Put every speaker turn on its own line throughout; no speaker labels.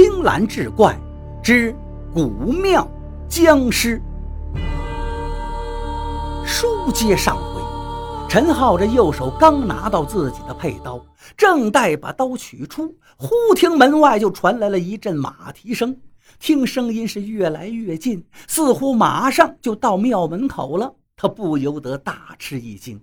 青蓝志怪之古庙僵尸。书接上回，陈浩这右手刚拿到自己的佩刀，正待把刀取出，忽听门外就传来了一阵马蹄声。听声音是越来越近，似乎马上就到庙门口了。他不由得大吃一惊。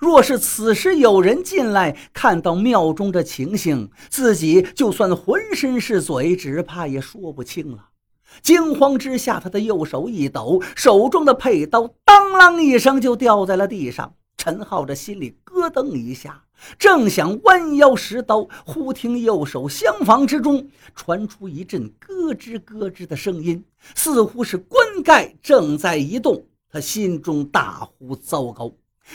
若是此时有人进来，看到庙中的情形，自己就算浑身是嘴，只怕也说不清了。惊慌之下，他的右手一抖，手中的佩刀当啷一声就掉在了地上。陈浩这心里咯噔一下，正想弯腰拾刀，忽听右手厢房之中传出一阵咯吱咯吱的声音，似乎是棺盖正在移动。他心中大呼糟糕，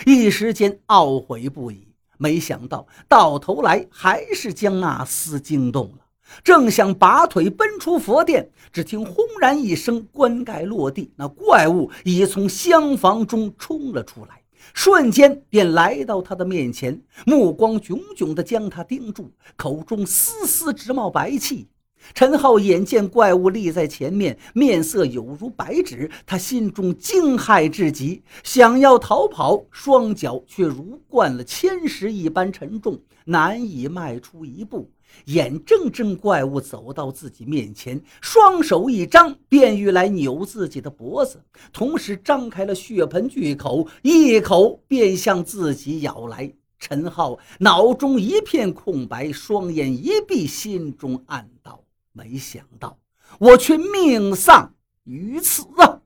一时间懊悔不已。没想到到头来还是将那厮惊动了。正想拔腿奔出佛殿，只听轰然一声，棺盖落地，那怪物已从厢房中冲了出来，瞬间便来到他的面前，目光炯炯地将他盯住，口中丝丝直冒白气。陈浩眼见怪物立在前面，面色有如白纸，他心中惊骇至极，想要逃跑，双脚却如灌了铅石一般沉重，难以迈出一步。眼睁睁怪物走到自己面前，双手一张，便欲来扭自己的脖子，同时张开了血盆巨口，一口便向自己咬来。陈浩脑中一片空白，双眼一闭，心中暗道。没想到我却命丧于此啊！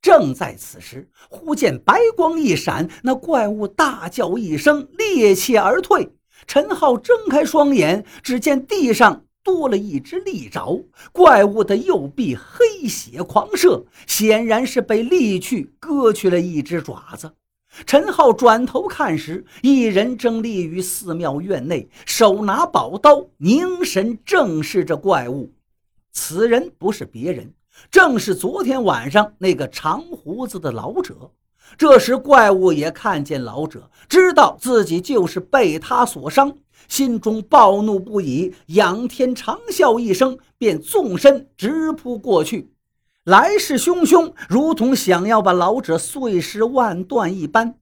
正在此时，忽见白光一闪，那怪物大叫一声，趔趄而退。陈浩睁开双眼，只见地上多了一只利爪，怪物的右臂黑血狂射，显然是被利去割去了一只爪子。陈浩转头看时，一人正立于寺庙院内，手拿宝刀，凝神正视着怪物。此人不是别人，正是昨天晚上那个长胡子的老者。这时，怪物也看见老者，知道自己就是被他所伤，心中暴怒不已，仰天长啸一声，便纵身直扑过去。来势汹汹，如同想要把老者碎尸万段一般。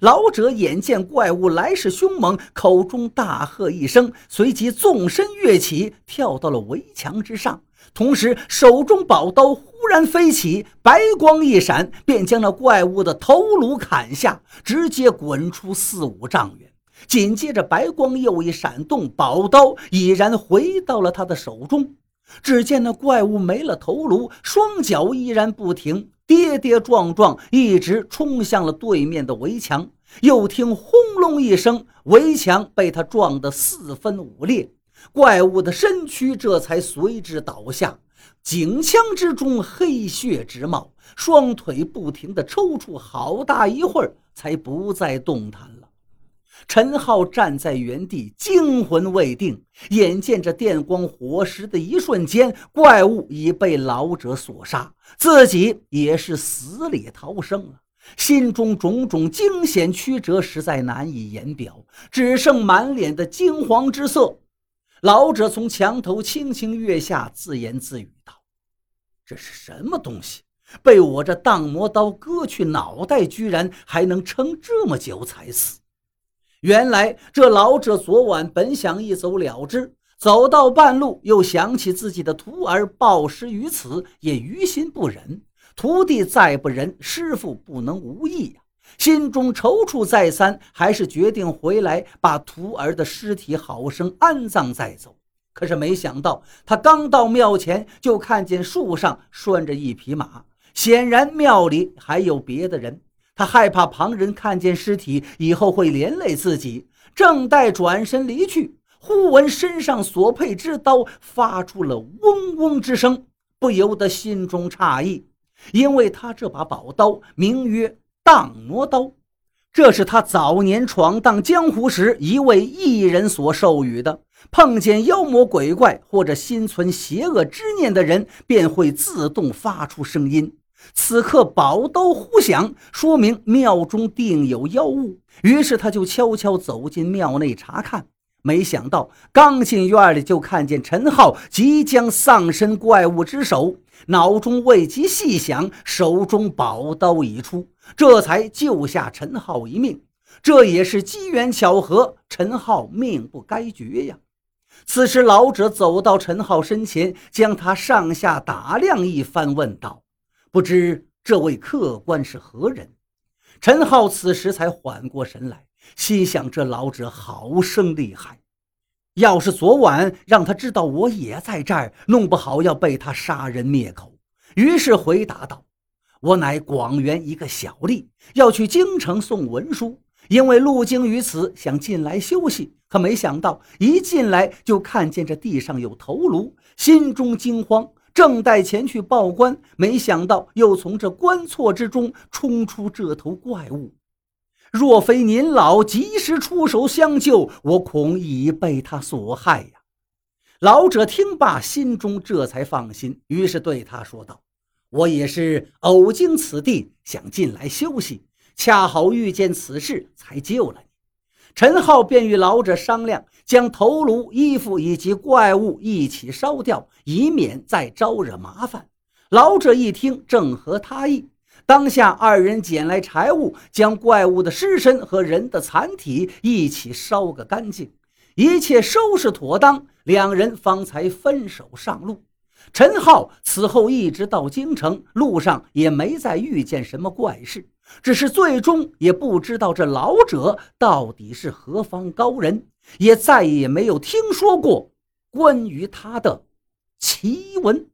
老者眼见怪物来势凶猛，口中大喝一声，随即纵身跃起，跳到了围墙之上，同时手中宝刀忽然飞起，白光一闪，便将那怪物的头颅砍下，直接滚出四五丈远。紧接着，白光又一闪动，宝刀已然回到了他的手中。只见那怪物没了头颅，双脚依然不停，跌跌撞撞，一直冲向了对面的围墙。又听轰隆一声，围墙被他撞得四分五裂，怪物的身躯这才随之倒下，颈腔之中黑血直冒，双腿不停地抽搐，好大一会儿才不再动弹了。陈浩站在原地，惊魂未定。眼见着电光火石的一瞬间，怪物已被老者所杀，自己也是死里逃生了。心中种种惊险曲折，实在难以言表，只剩满脸的惊惶之色。老者从墙头轻轻跃下，自言自语道：“这是什么东西？被我这荡魔刀割去脑袋，居然还能撑这么久才死。”原来这老者昨晚本想一走了之，走到半路又想起自己的徒儿暴尸于此，也于心不忍。徒弟再不仁，师傅不能无义呀！心中踌躇再三，还是决定回来把徒儿的尸体好生安葬再走。可是没想到，他刚到庙前，就看见树上拴着一匹马，显然庙里还有别的人。他害怕旁人看见尸体以后会连累自己，正待转身离去，忽闻身上所佩之刀发出了嗡嗡之声，不由得心中诧异，因为他这把宝刀名曰荡魔刀，这是他早年闯荡江湖时一位异人所授予的。碰见妖魔鬼怪或者心存邪恶之念的人，便会自动发出声音。此刻宝刀忽响，说明庙中定有妖物。于是他就悄悄走进庙内查看，没想到刚进院里，就看见陈浩即将丧身怪物之手，脑中未及细想，手中宝刀已出，这才救下陈浩一命。这也是机缘巧合，陈浩命不该绝呀。此时，老者走到陈浩身前，将他上下打量一番，问道：“不知这位客官是何人？”陈浩此时才缓过神来。心想：这老者好生厉害，要是昨晚让他知道我也在这儿，弄不好要被他杀人灭口。于是回答道：“我乃广元一个小吏，要去京城送文书，因为路经于此，想进来休息。可没想到一进来就看见这地上有头颅，心中惊慌，正待前去报官，没想到又从这官错之中冲出这头怪物。”若非您老及时出手相救，我恐已被他所害呀！老者听罢，心中这才放心，于是对他说道：“我也是偶经此地，想进来休息，恰好遇见此事，才救了你。”陈浩便与老者商量，将头颅、衣服以及怪物一起烧掉，以免再招惹麻烦。老者一听，正合他意。当下，二人捡来柴物，将怪物的尸身和人的残体一起烧个干净。一切收拾妥当，两人方才分手上路。陈浩此后一直到京城，路上也没再遇见什么怪事，只是最终也不知道这老者到底是何方高人，也再也没有听说过关于他的奇闻。